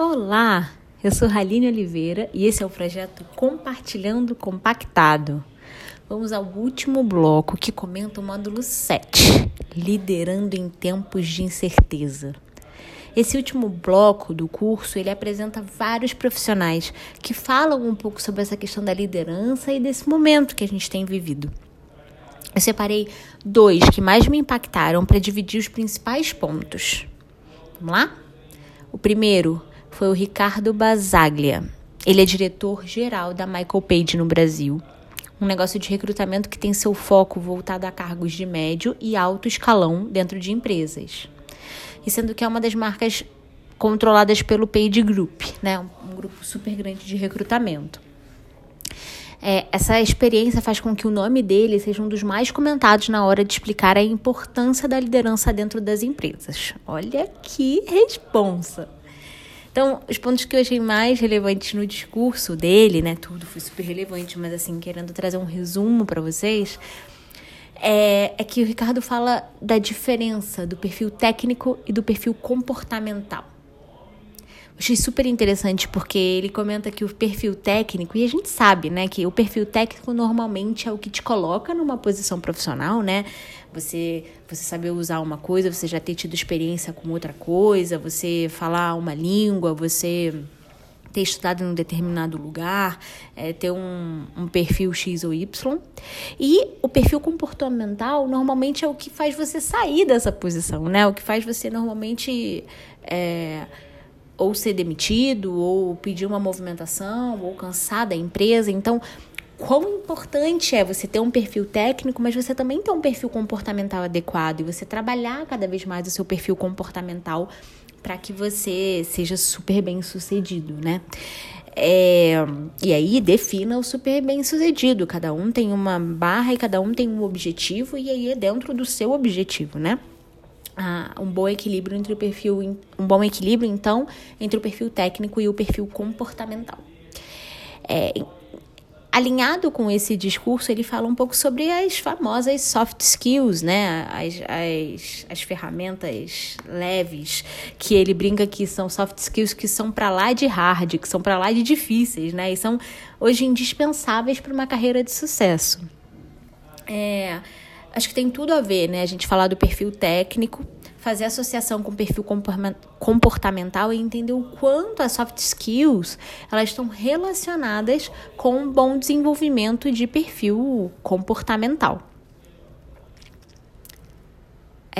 Olá, eu sou Raline Oliveira e esse é o projeto Compartilhando Compactado. Vamos ao último bloco que comenta o módulo 7, Liderando em Tempos de Incerteza. Esse último bloco do curso, ele apresenta vários profissionais que falam um pouco sobre essa questão da liderança e desse momento que a gente tem vivido. Eu separei dois que mais me impactaram para dividir os principais pontos. Vamos lá? O primeiro foi o Ricardo Basaglia. Ele é diretor-geral da Michael Page no Brasil. Um negócio de recrutamento que tem seu foco voltado a cargos de médio e alto escalão dentro de empresas. E sendo que é uma das marcas controladas pelo Page Group, né? um grupo super grande de recrutamento. É, essa experiência faz com que o nome dele seja um dos mais comentados na hora de explicar a importância da liderança dentro das empresas. Olha que responsa! Então, os pontos que eu achei mais relevantes no discurso dele, né? Tudo foi super relevante, mas assim, querendo trazer um resumo para vocês, é, é que o Ricardo fala da diferença do perfil técnico e do perfil comportamental. Achei super interessante porque ele comenta que o perfil técnico, e a gente sabe, né, que o perfil técnico normalmente é o que te coloca numa posição profissional, né? Você, você saber usar uma coisa, você já ter tido experiência com outra coisa, você falar uma língua, você ter estudado em um determinado lugar, é, ter um, um, perfil X ou Y. E o perfil comportamental normalmente é o que faz você sair dessa posição, né? O que faz você normalmente. É, ou ser demitido, ou pedir uma movimentação, ou cansar da empresa. Então, quão importante é você ter um perfil técnico, mas você também ter um perfil comportamental adequado e você trabalhar cada vez mais o seu perfil comportamental para que você seja super bem sucedido, né? É, e aí defina o super bem sucedido. Cada um tem uma barra e cada um tem um objetivo, e aí é dentro do seu objetivo, né? Ah, um bom equilíbrio entre o perfil, um bom equilíbrio então entre o perfil técnico e o perfil comportamental. É, alinhado com esse discurso, ele fala um pouco sobre as famosas soft skills, né? As, as, as ferramentas leves que ele brinca que são soft skills que são para lá de hard, que são para lá de difíceis, né? E são hoje indispensáveis para uma carreira de sucesso. É, acho que tem tudo a ver, né? A gente falar do perfil técnico, fazer associação com o perfil comportamental e entender o quanto as soft skills elas estão relacionadas com um bom desenvolvimento de perfil comportamental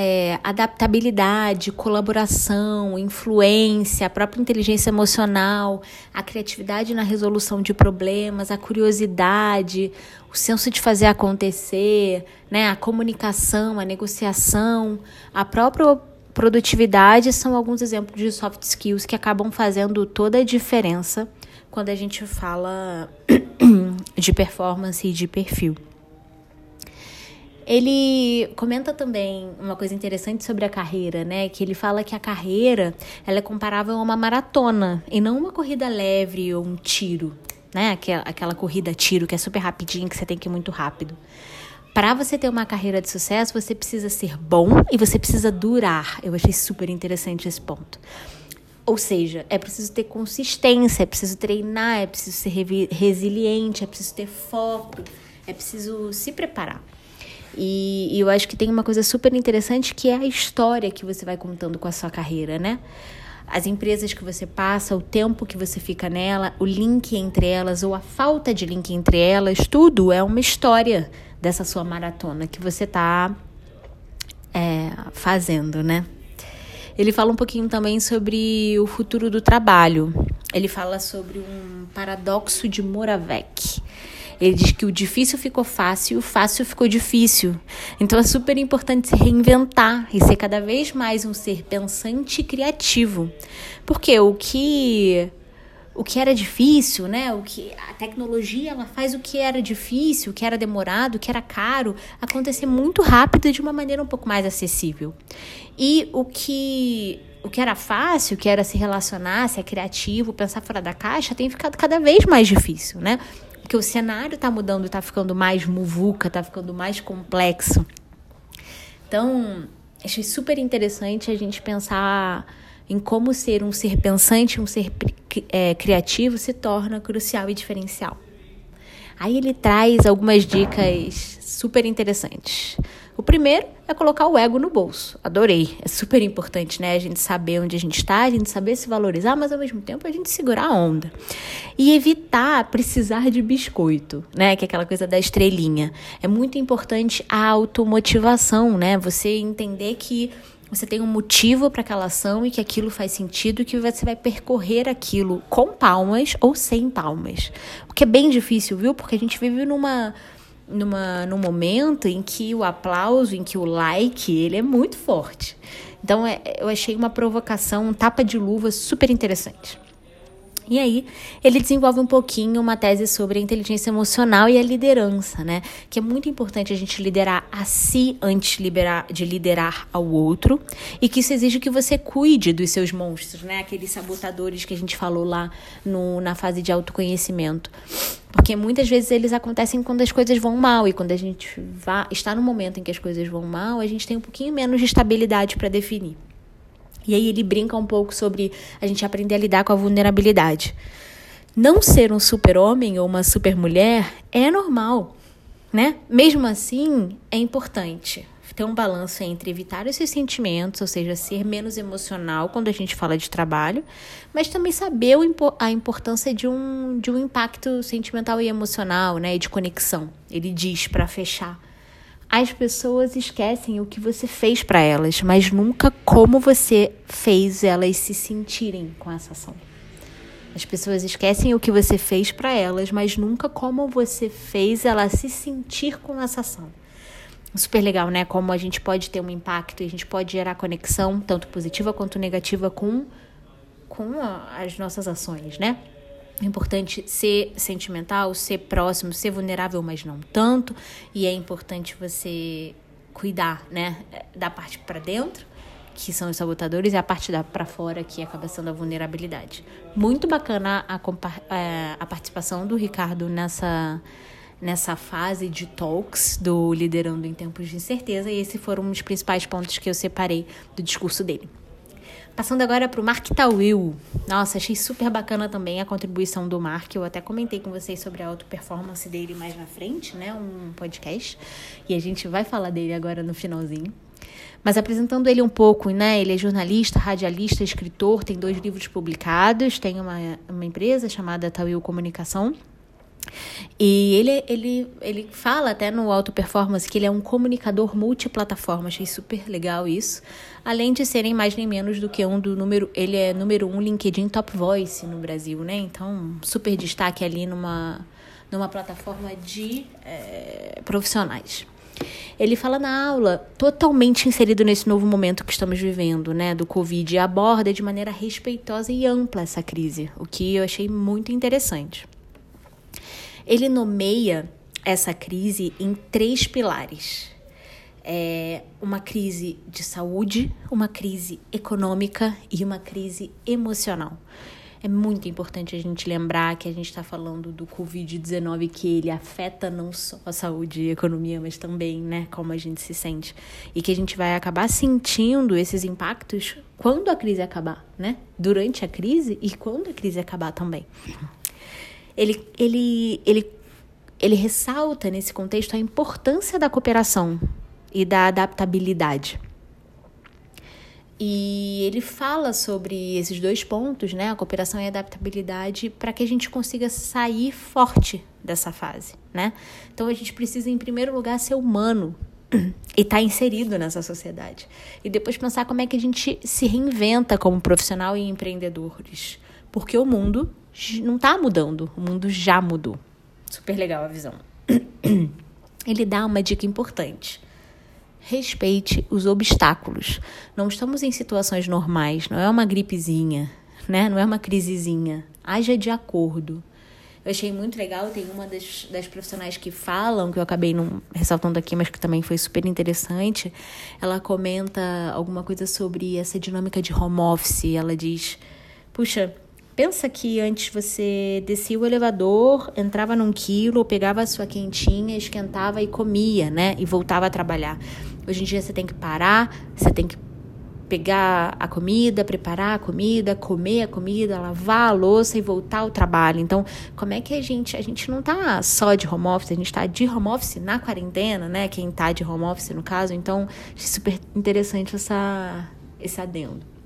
é, adaptabilidade, colaboração, influência, a própria inteligência emocional, a criatividade na resolução de problemas, a curiosidade, o senso de fazer acontecer, né, a comunicação, a negociação, a própria produtividade são alguns exemplos de soft skills que acabam fazendo toda a diferença quando a gente fala de performance e de perfil. Ele comenta também uma coisa interessante sobre a carreira, né? Que ele fala que a carreira ela é comparável a uma maratona e não uma corrida leve ou um tiro, né? Aquela, aquela corrida tiro que é super rapidinho, que você tem que ir muito rápido. Para você ter uma carreira de sucesso, você precisa ser bom e você precisa durar. Eu achei super interessante esse ponto. Ou seja, é preciso ter consistência, é preciso treinar, é preciso ser resiliente, é preciso ter foco, é preciso se preparar. E, e eu acho que tem uma coisa super interessante que é a história que você vai contando com a sua carreira, né? as empresas que você passa, o tempo que você fica nela, o link entre elas ou a falta de link entre elas, tudo é uma história dessa sua maratona que você está é, fazendo, né? Ele fala um pouquinho também sobre o futuro do trabalho. Ele fala sobre um paradoxo de Moravec. Ele diz que o difícil ficou fácil e o fácil ficou difícil. Então é super importante se reinventar e ser cada vez mais um ser pensante e criativo. Porque o que o que era difícil, né? O que a tecnologia ela faz o que era difícil, o que era demorado, o que era caro, acontecer muito rápido de uma maneira um pouco mais acessível. E o que o que era fácil, o que era se relacionar, ser criativo, pensar fora da caixa, tem ficado cada vez mais difícil, né? Porque o cenário está mudando, está ficando mais muvuca, está ficando mais complexo. Então, achei super interessante a gente pensar em como ser um ser pensante, um ser é, criativo se torna crucial e diferencial. Aí ele traz algumas dicas super interessantes. O primeiro é colocar o ego no bolso. Adorei. É super importante, né? A gente saber onde a gente está, a gente saber se valorizar, mas ao mesmo tempo a gente segurar a onda. E evitar precisar de biscoito, né? Que é aquela coisa da estrelinha. É muito importante a automotivação, né? Você entender que você tem um motivo para aquela ação e que aquilo faz sentido e que você vai percorrer aquilo com palmas ou sem palmas. O que é bem difícil, viu? Porque a gente vive numa numa num momento em que o aplauso, em que o like, ele é muito forte. Então é, eu achei uma provocação, um tapa de luva super interessante. E aí, ele desenvolve um pouquinho uma tese sobre a inteligência emocional e a liderança, né? Que é muito importante a gente liderar a si antes de, liberar, de liderar ao outro. E que isso exige que você cuide dos seus monstros, né? Aqueles sabotadores que a gente falou lá no, na fase de autoconhecimento. Porque muitas vezes eles acontecem quando as coisas vão mal. E quando a gente vá, está no momento em que as coisas vão mal, a gente tem um pouquinho menos de estabilidade para definir. E aí ele brinca um pouco sobre a gente aprender a lidar com a vulnerabilidade. Não ser um super-homem ou uma super-mulher é normal, né? Mesmo assim, é importante ter um balanço entre evitar esses sentimentos, ou seja, ser menos emocional quando a gente fala de trabalho, mas também saber a importância de um, de um impacto sentimental e emocional, né? E de conexão. Ele diz para fechar as pessoas esquecem o que você fez para elas, mas nunca como você fez elas se sentirem com essa ação. As pessoas esquecem o que você fez para elas, mas nunca como você fez ela se sentir com essa ação. Super legal, né? Como a gente pode ter um impacto e a gente pode gerar conexão, tanto positiva quanto negativa, com, com as nossas ações, né? É importante ser sentimental, ser próximo, ser vulnerável, mas não tanto. E é importante você cuidar, né, da parte para dentro, que são os sabotadores, e a parte da para fora, que acaba sendo a vulnerabilidade. Muito bacana a, é, a participação do Ricardo nessa nessa fase de talks do Liderando em Tempos de Incerteza, e esses foram os principais pontos que eu separei do discurso dele. Passando agora para o Mark Tawil. Nossa, achei super bacana também a contribuição do Mark. Eu até comentei com vocês sobre a auto-performance dele mais na frente, né? Um podcast. E a gente vai falar dele agora no finalzinho. Mas apresentando ele um pouco, né? Ele é jornalista, radialista, escritor, tem dois livros publicados, tem uma, uma empresa chamada Tawil Comunicação e ele, ele, ele fala até no Auto Performance que ele é um comunicador multiplataforma. Achei super legal isso. Além de serem mais nem menos do que um do número. Ele é número um LinkedIn Top Voice no Brasil, né? Então, super destaque ali numa, numa plataforma de é, profissionais. Ele fala na aula, totalmente inserido nesse novo momento que estamos vivendo, né, do Covid, e aborda de maneira respeitosa e ampla essa crise, o que eu achei muito interessante. Ele nomeia essa crise em três pilares. É uma crise de saúde, uma crise econômica e uma crise emocional. É muito importante a gente lembrar que a gente está falando do Covid-19, que ele afeta não só a saúde e a economia, mas também, né, como a gente se sente. E que a gente vai acabar sentindo esses impactos quando a crise acabar, né? Durante a crise e quando a crise acabar também ele, ele, ele, ele ressalta nesse contexto a importância da cooperação e da adaptabilidade. E ele fala sobre esses dois pontos, né, a cooperação e a adaptabilidade, para que a gente consiga sair forte dessa fase, né? Então a gente precisa em primeiro lugar ser humano e estar tá inserido nessa sociedade. E depois pensar como é que a gente se reinventa como profissional e empreendedores, porque o mundo não está mudando, o mundo já mudou. Super legal a visão. Ele dá uma dica importante. Respeite os obstáculos. Não estamos em situações normais, não é uma gripezinha, né? Não é uma crisezinha. Haja de acordo. Eu achei muito legal, tem uma das, das profissionais que falam, que eu acabei não ressaltando aqui, mas que também foi super interessante. Ela comenta alguma coisa sobre essa dinâmica de home office. Ela diz: Puxa, Pensa que antes você descia o elevador, entrava num quilo, pegava a sua quentinha, esquentava e comia, né? E voltava a trabalhar. Hoje em dia você tem que parar, você tem que pegar a comida, preparar a comida, comer a comida, lavar a louça e voltar ao trabalho. Então, como é que a gente, a gente não tá só de home office, a gente tá de home office na quarentena, né? Quem tá de home office no caso. Então, super interessante essa, esse adendo.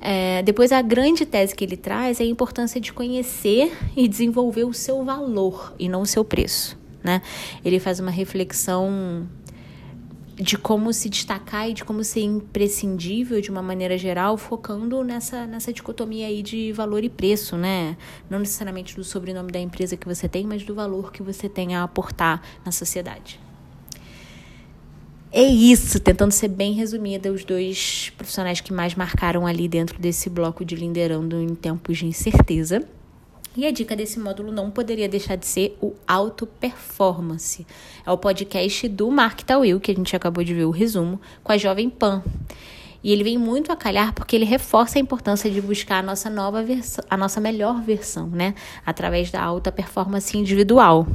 É, depois, a grande tese que ele traz é a importância de conhecer e desenvolver o seu valor e não o seu preço. Né? Ele faz uma reflexão de como se destacar e de como ser imprescindível de uma maneira geral, focando nessa, nessa dicotomia aí de valor e preço, né? Não necessariamente do sobrenome da empresa que você tem, mas do valor que você tem a aportar na sociedade. É isso, tentando ser bem resumida, os dois profissionais que mais marcaram ali dentro desse bloco de liderando em tempos de incerteza. E a dica desse módulo não poderia deixar de ser o Auto Performance. É o podcast do Mark Tawil, que a gente acabou de ver o resumo, com a Jovem Pan. E ele vem muito a calhar porque ele reforça a importância de buscar a nossa nova versão, a nossa melhor versão, né? Através da alta performance individual.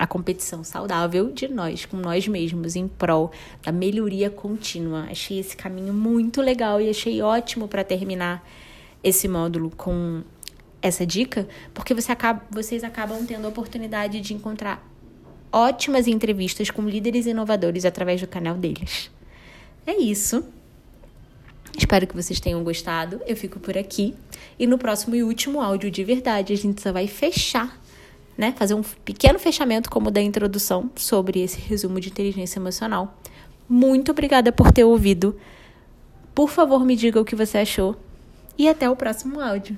A competição saudável de nós, com nós mesmos, em prol da melhoria contínua. Achei esse caminho muito legal e achei ótimo para terminar esse módulo com essa dica, porque você acaba, vocês acabam tendo a oportunidade de encontrar ótimas entrevistas com líderes inovadores através do canal deles. É isso. Espero que vocês tenham gostado. Eu fico por aqui. E no próximo e último áudio de verdade, a gente só vai fechar, né? Fazer um pequeno fechamento, como da introdução, sobre esse resumo de inteligência emocional. Muito obrigada por ter ouvido. Por favor, me diga o que você achou. E até o próximo áudio.